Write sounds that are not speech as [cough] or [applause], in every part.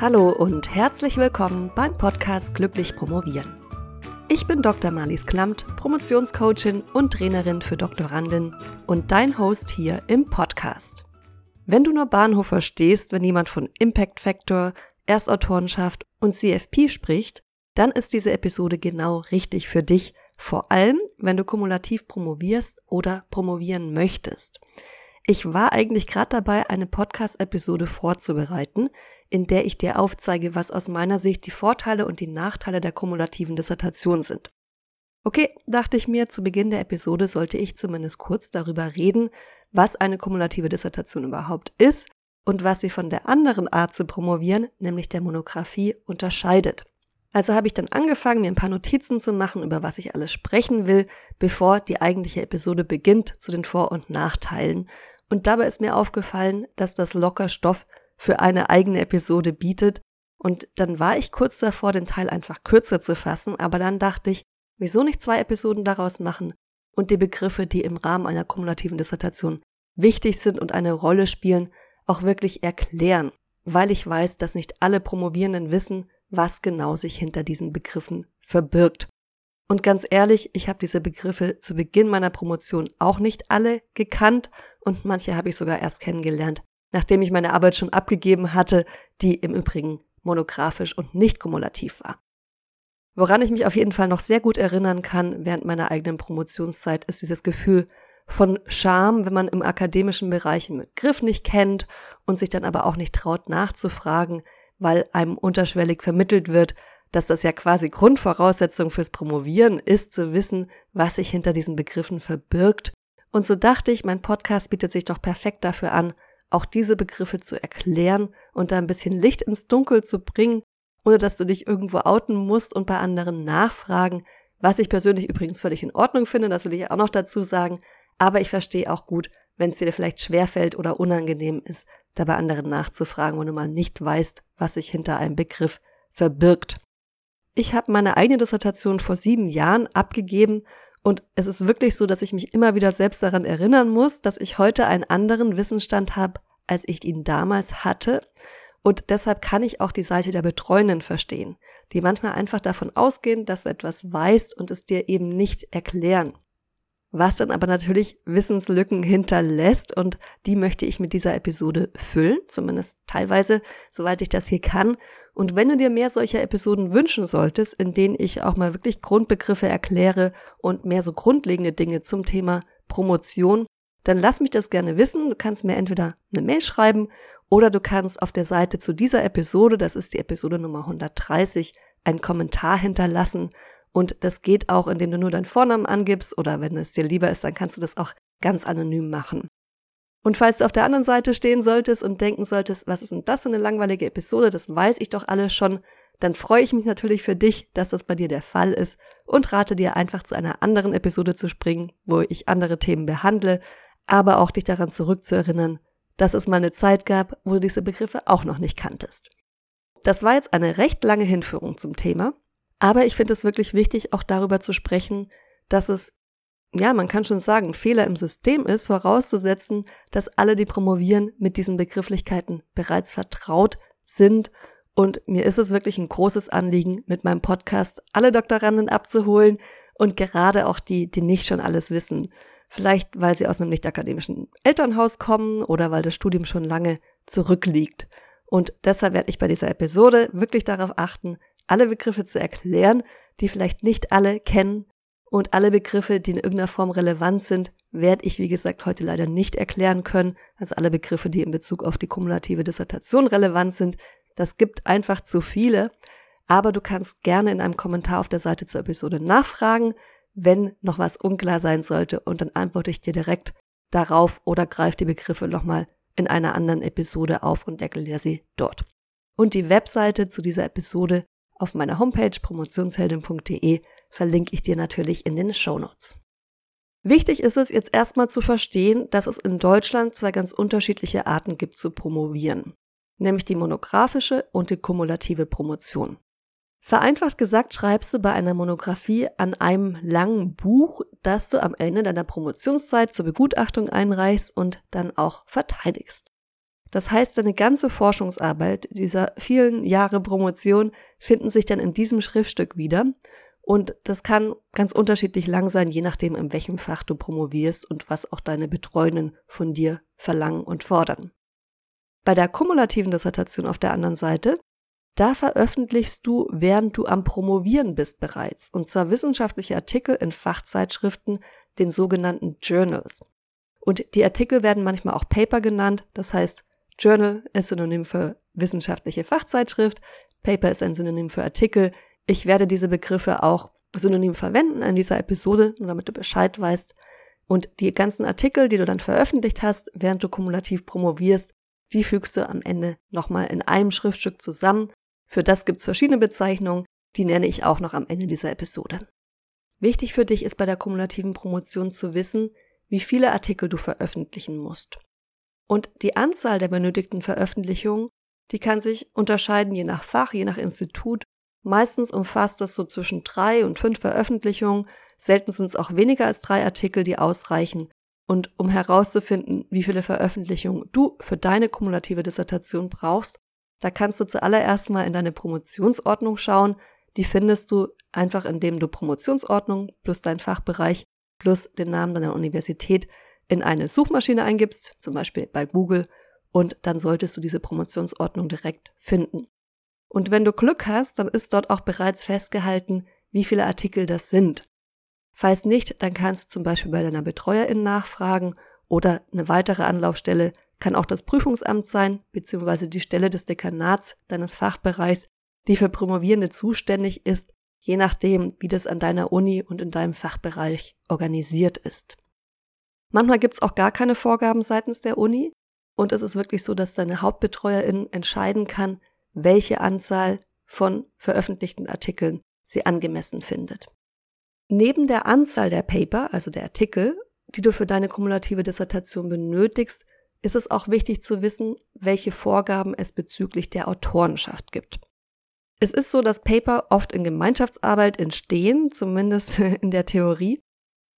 Hallo und herzlich willkommen beim Podcast Glücklich Promovieren. Ich bin Dr. Marlies Klamt, Promotionscoachin und Trainerin für Doktorandin und dein Host hier im Podcast. Wenn du nur Bahnhof verstehst, wenn jemand von Impact Factor, Erstautorenschaft und CFP spricht, dann ist diese Episode genau richtig für dich, vor allem wenn du kumulativ promovierst oder promovieren möchtest. Ich war eigentlich gerade dabei, eine Podcast-Episode vorzubereiten, in der ich dir aufzeige, was aus meiner Sicht die Vorteile und die Nachteile der kumulativen Dissertation sind. Okay, dachte ich mir, zu Beginn der Episode sollte ich zumindest kurz darüber reden, was eine kumulative Dissertation überhaupt ist und was sie von der anderen Art zu promovieren, nämlich der Monographie, unterscheidet. Also habe ich dann angefangen, mir ein paar Notizen zu machen, über was ich alles sprechen will, bevor die eigentliche Episode beginnt zu den Vor- und Nachteilen. Und dabei ist mir aufgefallen, dass das locker Stoff für eine eigene Episode bietet. Und dann war ich kurz davor, den Teil einfach kürzer zu fassen, aber dann dachte ich, wieso nicht zwei Episoden daraus machen und die Begriffe, die im Rahmen einer kumulativen Dissertation wichtig sind und eine Rolle spielen, auch wirklich erklären, weil ich weiß, dass nicht alle Promovierenden wissen, was genau sich hinter diesen Begriffen verbirgt. Und ganz ehrlich, ich habe diese Begriffe zu Beginn meiner Promotion auch nicht alle gekannt und manche habe ich sogar erst kennengelernt, nachdem ich meine Arbeit schon abgegeben hatte, die im Übrigen monografisch und nicht kumulativ war. Woran ich mich auf jeden Fall noch sehr gut erinnern kann während meiner eigenen Promotionszeit, ist dieses Gefühl von Scham, wenn man im akademischen Bereich einen Begriff nicht kennt und sich dann aber auch nicht traut nachzufragen, weil einem unterschwellig vermittelt wird, dass das ja quasi Grundvoraussetzung fürs Promovieren ist, zu wissen, was sich hinter diesen Begriffen verbirgt. Und so dachte ich, mein Podcast bietet sich doch perfekt dafür an, auch diese Begriffe zu erklären und da ein bisschen Licht ins Dunkel zu bringen, ohne dass du dich irgendwo outen musst und bei anderen nachfragen, was ich persönlich übrigens völlig in Ordnung finde, das will ich auch noch dazu sagen, aber ich verstehe auch gut, wenn es dir vielleicht schwerfällt oder unangenehm ist, da bei anderen nachzufragen, wenn du mal nicht weißt, was sich hinter einem Begriff verbirgt. Ich habe meine eigene Dissertation vor sieben Jahren abgegeben und es ist wirklich so, dass ich mich immer wieder selbst daran erinnern muss, dass ich heute einen anderen Wissensstand habe, als ich ihn damals hatte. Und deshalb kann ich auch die Seite der Betreuenden verstehen, die manchmal einfach davon ausgehen, dass du etwas weißt und es dir eben nicht erklären was dann aber natürlich Wissenslücken hinterlässt und die möchte ich mit dieser Episode füllen, zumindest teilweise, soweit ich das hier kann. Und wenn du dir mehr solcher Episoden wünschen solltest, in denen ich auch mal wirklich Grundbegriffe erkläre und mehr so grundlegende Dinge zum Thema Promotion, dann lass mich das gerne wissen. Du kannst mir entweder eine Mail schreiben oder du kannst auf der Seite zu dieser Episode, das ist die Episode Nummer 130, einen Kommentar hinterlassen und das geht auch, indem du nur deinen Vornamen angibst oder wenn es dir lieber ist, dann kannst du das auch ganz anonym machen. Und falls du auf der anderen Seite stehen solltest und denken solltest, was ist denn das für eine langweilige Episode, das weiß ich doch alles schon, dann freue ich mich natürlich für dich, dass das bei dir der Fall ist und rate dir einfach zu einer anderen Episode zu springen, wo ich andere Themen behandle, aber auch dich daran zurückzuerinnern, dass es mal eine Zeit gab, wo du diese Begriffe auch noch nicht kanntest. Das war jetzt eine recht lange Hinführung zum Thema aber ich finde es wirklich wichtig, auch darüber zu sprechen, dass es, ja, man kann schon sagen, Fehler im System ist, vorauszusetzen, dass alle, die promovieren, mit diesen Begrifflichkeiten bereits vertraut sind. Und mir ist es wirklich ein großes Anliegen, mit meinem Podcast alle Doktoranden abzuholen und gerade auch die, die nicht schon alles wissen. Vielleicht, weil sie aus einem nicht akademischen Elternhaus kommen oder weil das Studium schon lange zurückliegt. Und deshalb werde ich bei dieser Episode wirklich darauf achten, alle Begriffe zu erklären, die vielleicht nicht alle kennen. Und alle Begriffe, die in irgendeiner Form relevant sind, werde ich, wie gesagt, heute leider nicht erklären können. Also alle Begriffe, die in Bezug auf die kumulative Dissertation relevant sind. Das gibt einfach zu viele. Aber du kannst gerne in einem Kommentar auf der Seite zur Episode nachfragen, wenn noch was unklar sein sollte. Und dann antworte ich dir direkt darauf oder greife die Begriffe nochmal in einer anderen Episode auf und erkläre sie dort. Und die Webseite zu dieser Episode auf meiner Homepage promotionsheldin.de verlinke ich dir natürlich in den Show Notes. Wichtig ist es jetzt erstmal zu verstehen, dass es in Deutschland zwei ganz unterschiedliche Arten gibt zu promovieren, nämlich die monographische und die kumulative Promotion. Vereinfacht gesagt schreibst du bei einer Monographie an einem langen Buch, das du am Ende deiner Promotionszeit zur Begutachtung einreichst und dann auch verteidigst. Das heißt, deine ganze Forschungsarbeit dieser vielen Jahre Promotion finden sich dann in diesem Schriftstück wieder. Und das kann ganz unterschiedlich lang sein, je nachdem, in welchem Fach du promovierst und was auch deine Betreuenden von dir verlangen und fordern. Bei der kumulativen Dissertation auf der anderen Seite, da veröffentlichst du, während du am Promovieren bist bereits, und zwar wissenschaftliche Artikel in Fachzeitschriften, den sogenannten Journals. Und die Artikel werden manchmal auch Paper genannt, das heißt, Journal ist Synonym für wissenschaftliche Fachzeitschrift, Paper ist ein Synonym für Artikel. Ich werde diese Begriffe auch synonym verwenden in dieser Episode, nur damit du Bescheid weißt. Und die ganzen Artikel, die du dann veröffentlicht hast, während du kumulativ promovierst, die fügst du am Ende nochmal in einem Schriftstück zusammen. Für das gibt's verschiedene Bezeichnungen, die nenne ich auch noch am Ende dieser Episode. Wichtig für dich ist bei der kumulativen Promotion zu wissen, wie viele Artikel du veröffentlichen musst. Und die Anzahl der benötigten Veröffentlichungen, die kann sich unterscheiden je nach Fach, je nach Institut. Meistens umfasst das so zwischen drei und fünf Veröffentlichungen. Selten sind es auch weniger als drei Artikel, die ausreichen. Und um herauszufinden, wie viele Veröffentlichungen du für deine kumulative Dissertation brauchst, da kannst du zuallererst mal in deine Promotionsordnung schauen. Die findest du einfach, indem du Promotionsordnung plus dein Fachbereich plus den Namen deiner Universität in eine Suchmaschine eingibst, zum Beispiel bei Google, und dann solltest du diese Promotionsordnung direkt finden. Und wenn du Glück hast, dann ist dort auch bereits festgehalten, wie viele Artikel das sind. Falls nicht, dann kannst du zum Beispiel bei deiner Betreuerin nachfragen oder eine weitere Anlaufstelle kann auch das Prüfungsamt sein, beziehungsweise die Stelle des Dekanats deines Fachbereichs, die für Promovierende zuständig ist, je nachdem, wie das an deiner Uni und in deinem Fachbereich organisiert ist. Manchmal gibt es auch gar keine Vorgaben seitens der Uni und es ist wirklich so, dass deine Hauptbetreuerin entscheiden kann, welche Anzahl von veröffentlichten Artikeln sie angemessen findet. Neben der Anzahl der Paper, also der Artikel, die du für deine kumulative Dissertation benötigst, ist es auch wichtig zu wissen, welche Vorgaben es bezüglich der Autorenschaft gibt. Es ist so, dass Paper oft in Gemeinschaftsarbeit entstehen, zumindest [laughs] in der Theorie,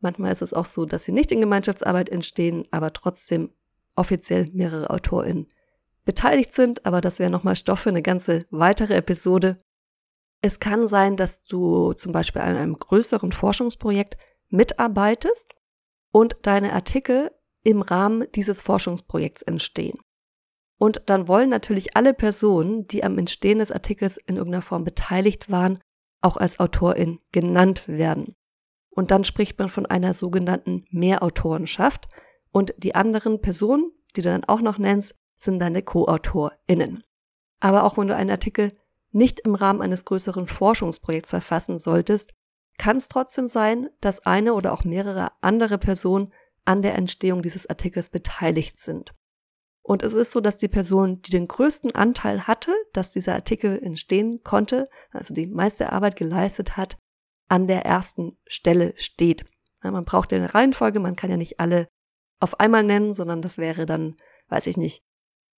Manchmal ist es auch so, dass sie nicht in Gemeinschaftsarbeit entstehen, aber trotzdem offiziell mehrere AutorInnen beteiligt sind, aber das wäre nochmal Stoff für eine ganze weitere Episode. Es kann sein, dass du zum Beispiel an einem größeren Forschungsprojekt mitarbeitest und deine Artikel im Rahmen dieses Forschungsprojekts entstehen. Und dann wollen natürlich alle Personen, die am Entstehen des Artikels in irgendeiner Form beteiligt waren, auch als Autorin genannt werden. Und dann spricht man von einer sogenannten Mehrautorenschaft. Und die anderen Personen, die du dann auch noch nennst, sind deine Co-AutorInnen. Aber auch wenn du einen Artikel nicht im Rahmen eines größeren Forschungsprojekts verfassen solltest, kann es trotzdem sein, dass eine oder auch mehrere andere Personen an der Entstehung dieses Artikels beteiligt sind. Und es ist so, dass die Person, die den größten Anteil hatte, dass dieser Artikel entstehen konnte, also die meiste Arbeit geleistet hat, an der ersten Stelle steht. Ja, man braucht ja eine Reihenfolge, man kann ja nicht alle auf einmal nennen, sondern das wäre dann, weiß ich nicht,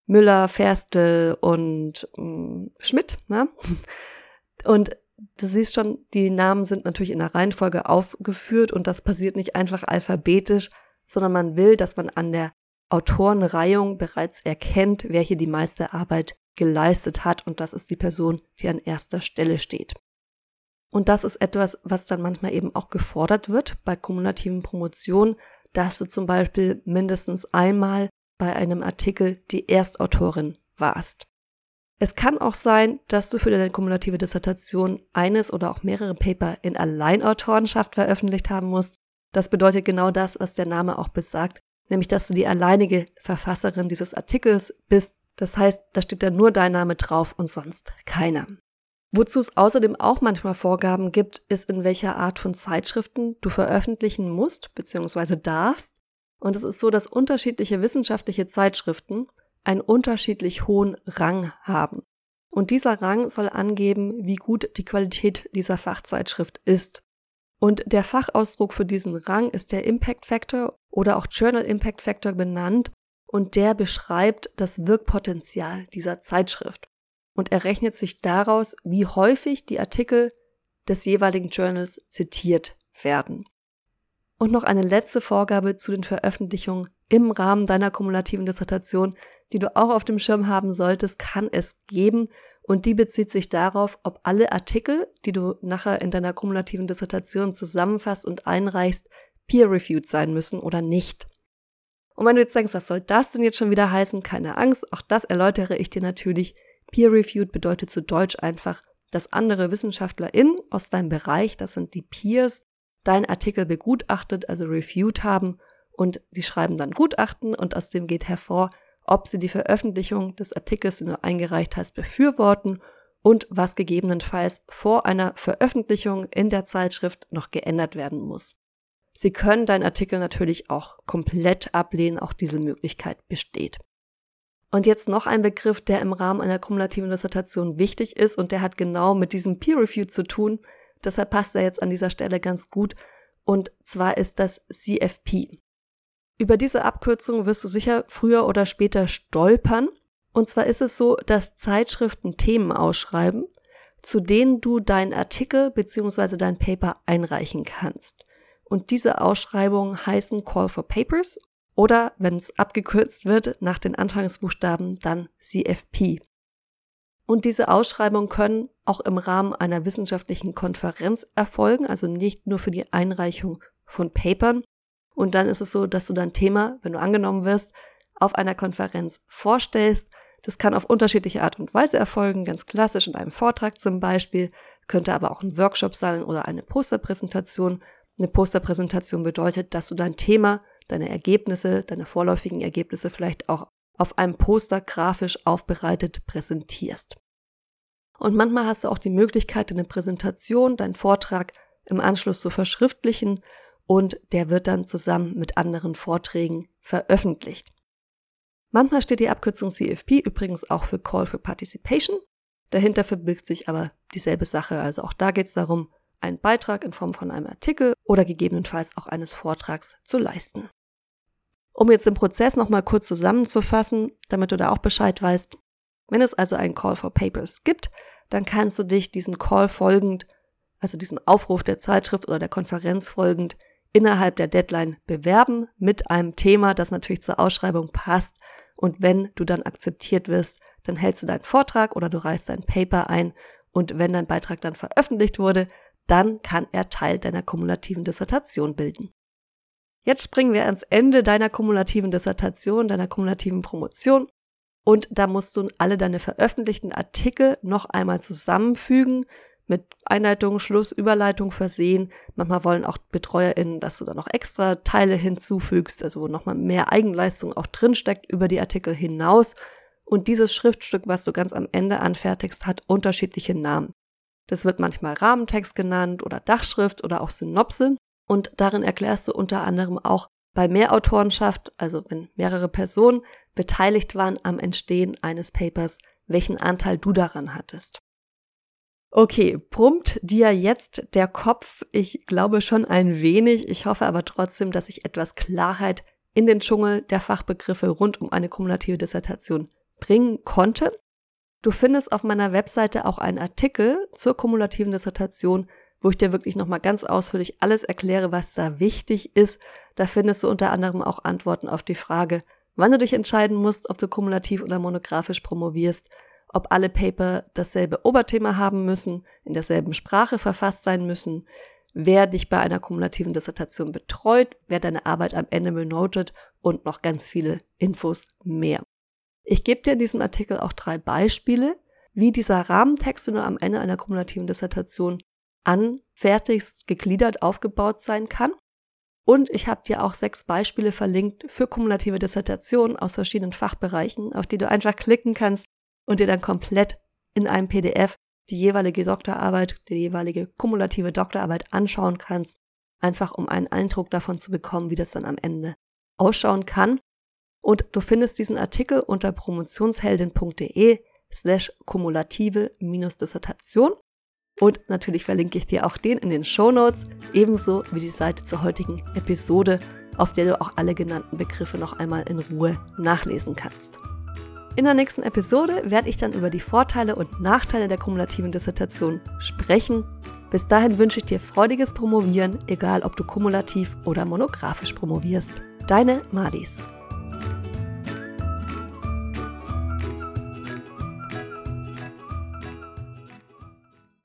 Müller, Ferstel und äh, Schmidt. Ne? [laughs] Und du siehst schon, die Namen sind natürlich in der Reihenfolge aufgeführt und das passiert nicht einfach alphabetisch, sondern man will, dass man an der Autorenreihung bereits erkennt, wer hier die meiste Arbeit geleistet hat und das ist die Person, die an erster Stelle steht. Und das ist etwas, was dann manchmal eben auch gefordert wird bei kumulativen Promotionen, dass du zum Beispiel mindestens einmal bei einem Artikel die Erstautorin warst. Es kann auch sein, dass du für deine kumulative Dissertation eines oder auch mehrere Paper in Alleinautorenschaft veröffentlicht haben musst. Das bedeutet genau das, was der Name auch besagt, nämlich dass du die alleinige Verfasserin dieses Artikels bist. Das heißt, da steht dann nur dein Name drauf und sonst keiner. Wozu es außerdem auch manchmal Vorgaben gibt, ist, in welcher Art von Zeitschriften du veröffentlichen musst bzw. darfst. Und es ist so, dass unterschiedliche wissenschaftliche Zeitschriften einen unterschiedlich hohen Rang haben. Und dieser Rang soll angeben, wie gut die Qualität dieser Fachzeitschrift ist. Und der Fachausdruck für diesen Rang ist der Impact Factor oder auch Journal Impact Factor benannt und der beschreibt das Wirkpotenzial dieser Zeitschrift und errechnet sich daraus, wie häufig die Artikel des jeweiligen Journals zitiert werden. Und noch eine letzte Vorgabe zu den Veröffentlichungen im Rahmen deiner kumulativen Dissertation, die du auch auf dem Schirm haben solltest, kann es geben. Und die bezieht sich darauf, ob alle Artikel, die du nachher in deiner kumulativen Dissertation zusammenfasst und einreichst, peer-reviewed sein müssen oder nicht. Und wenn du jetzt denkst, was soll das denn jetzt schon wieder heißen? Keine Angst, auch das erläutere ich dir natürlich. Peer-reviewed bedeutet zu Deutsch einfach, dass andere WissenschaftlerInnen aus deinem Bereich, das sind die Peers, deinen Artikel begutachtet, also reviewed haben und die schreiben dann Gutachten und aus dem geht hervor, ob sie die Veröffentlichung des Artikels, den du eingereicht hast, befürworten und was gegebenenfalls vor einer Veröffentlichung in der Zeitschrift noch geändert werden muss. Sie können deinen Artikel natürlich auch komplett ablehnen, auch diese Möglichkeit besteht. Und jetzt noch ein Begriff, der im Rahmen einer kumulativen Dissertation wichtig ist und der hat genau mit diesem Peer Review zu tun. Deshalb passt er jetzt an dieser Stelle ganz gut. Und zwar ist das CFP. Über diese Abkürzung wirst du sicher früher oder später stolpern. Und zwar ist es so, dass Zeitschriften Themen ausschreiben, zu denen du deinen Artikel bzw. dein Paper einreichen kannst. Und diese Ausschreibungen heißen Call for Papers oder, wenn es abgekürzt wird, nach den Anfangsbuchstaben dann CFP. Und diese Ausschreibungen können auch im Rahmen einer wissenschaftlichen Konferenz erfolgen, also nicht nur für die Einreichung von Papern. Und dann ist es so, dass du dein Thema, wenn du angenommen wirst, auf einer Konferenz vorstellst. Das kann auf unterschiedliche Art und Weise erfolgen, ganz klassisch in einem Vortrag zum Beispiel, könnte aber auch ein Workshop sein oder eine Posterpräsentation. Eine Posterpräsentation bedeutet, dass du dein Thema, deine Ergebnisse, deine vorläufigen Ergebnisse vielleicht auch auf einem Poster grafisch aufbereitet präsentierst. Und manchmal hast du auch die Möglichkeit, deine Präsentation, deinen Vortrag im Anschluss zu verschriftlichen und der wird dann zusammen mit anderen Vorträgen veröffentlicht. Manchmal steht die Abkürzung CFP übrigens auch für Call for Participation. Dahinter verbirgt sich aber dieselbe Sache. Also auch da geht es darum, einen Beitrag in Form von einem Artikel oder gegebenenfalls auch eines Vortrags zu leisten. Um jetzt den Prozess nochmal kurz zusammenzufassen, damit du da auch Bescheid weißt. Wenn es also einen Call for Papers gibt, dann kannst du dich diesem Call folgend, also diesem Aufruf der Zeitschrift oder der Konferenz folgend, innerhalb der Deadline bewerben mit einem Thema, das natürlich zur Ausschreibung passt. Und wenn du dann akzeptiert wirst, dann hältst du deinen Vortrag oder du reichst dein Paper ein. Und wenn dein Beitrag dann veröffentlicht wurde, dann kann er Teil deiner kumulativen Dissertation bilden. Jetzt springen wir ans Ende deiner kumulativen Dissertation, deiner kumulativen Promotion. Und da musst du alle deine veröffentlichten Artikel noch einmal zusammenfügen, mit Einleitung, Schluss, Überleitung versehen. Manchmal wollen auch BetreuerInnen, dass du da noch extra Teile hinzufügst, also wo nochmal mehr Eigenleistung auch drinsteckt über die Artikel hinaus. Und dieses Schriftstück, was du ganz am Ende anfertigst, hat unterschiedliche Namen. Das wird manchmal Rahmentext genannt oder Dachschrift oder auch Synopse. Und darin erklärst du unter anderem auch bei Mehrautorenschaft, also wenn mehrere Personen beteiligt waren am Entstehen eines Papers, welchen Anteil du daran hattest. Okay, brummt dir jetzt der Kopf? Ich glaube schon ein wenig. Ich hoffe aber trotzdem, dass ich etwas Klarheit in den Dschungel der Fachbegriffe rund um eine kumulative Dissertation bringen konnte. Du findest auf meiner Webseite auch einen Artikel zur kumulativen Dissertation, wo ich dir wirklich nochmal ganz ausführlich alles erkläre, was da wichtig ist. Da findest du unter anderem auch Antworten auf die Frage, wann du dich entscheiden musst, ob du kumulativ oder monografisch promovierst, ob alle Paper dasselbe Oberthema haben müssen, in derselben Sprache verfasst sein müssen, wer dich bei einer kumulativen Dissertation betreut, wer deine Arbeit am Ende benotet und noch ganz viele Infos mehr. Ich gebe dir in diesem Artikel auch drei Beispiele, wie dieser Rahmentext, den du am Ende einer kumulativen Dissertation anfertigst, gegliedert aufgebaut sein kann. Und ich habe dir auch sechs Beispiele verlinkt für kumulative Dissertationen aus verschiedenen Fachbereichen, auf die du einfach klicken kannst und dir dann komplett in einem PDF die jeweilige Doktorarbeit, die jeweilige kumulative Doktorarbeit anschauen kannst, einfach um einen Eindruck davon zu bekommen, wie das dann am Ende ausschauen kann. Und du findest diesen Artikel unter promotionsheldin.de slash kumulative-dissertation. Und natürlich verlinke ich dir auch den in den Show Notes, ebenso wie die Seite zur heutigen Episode, auf der du auch alle genannten Begriffe noch einmal in Ruhe nachlesen kannst. In der nächsten Episode werde ich dann über die Vorteile und Nachteile der kumulativen Dissertation sprechen. Bis dahin wünsche ich dir freudiges Promovieren, egal ob du kumulativ oder monografisch promovierst. Deine Malis.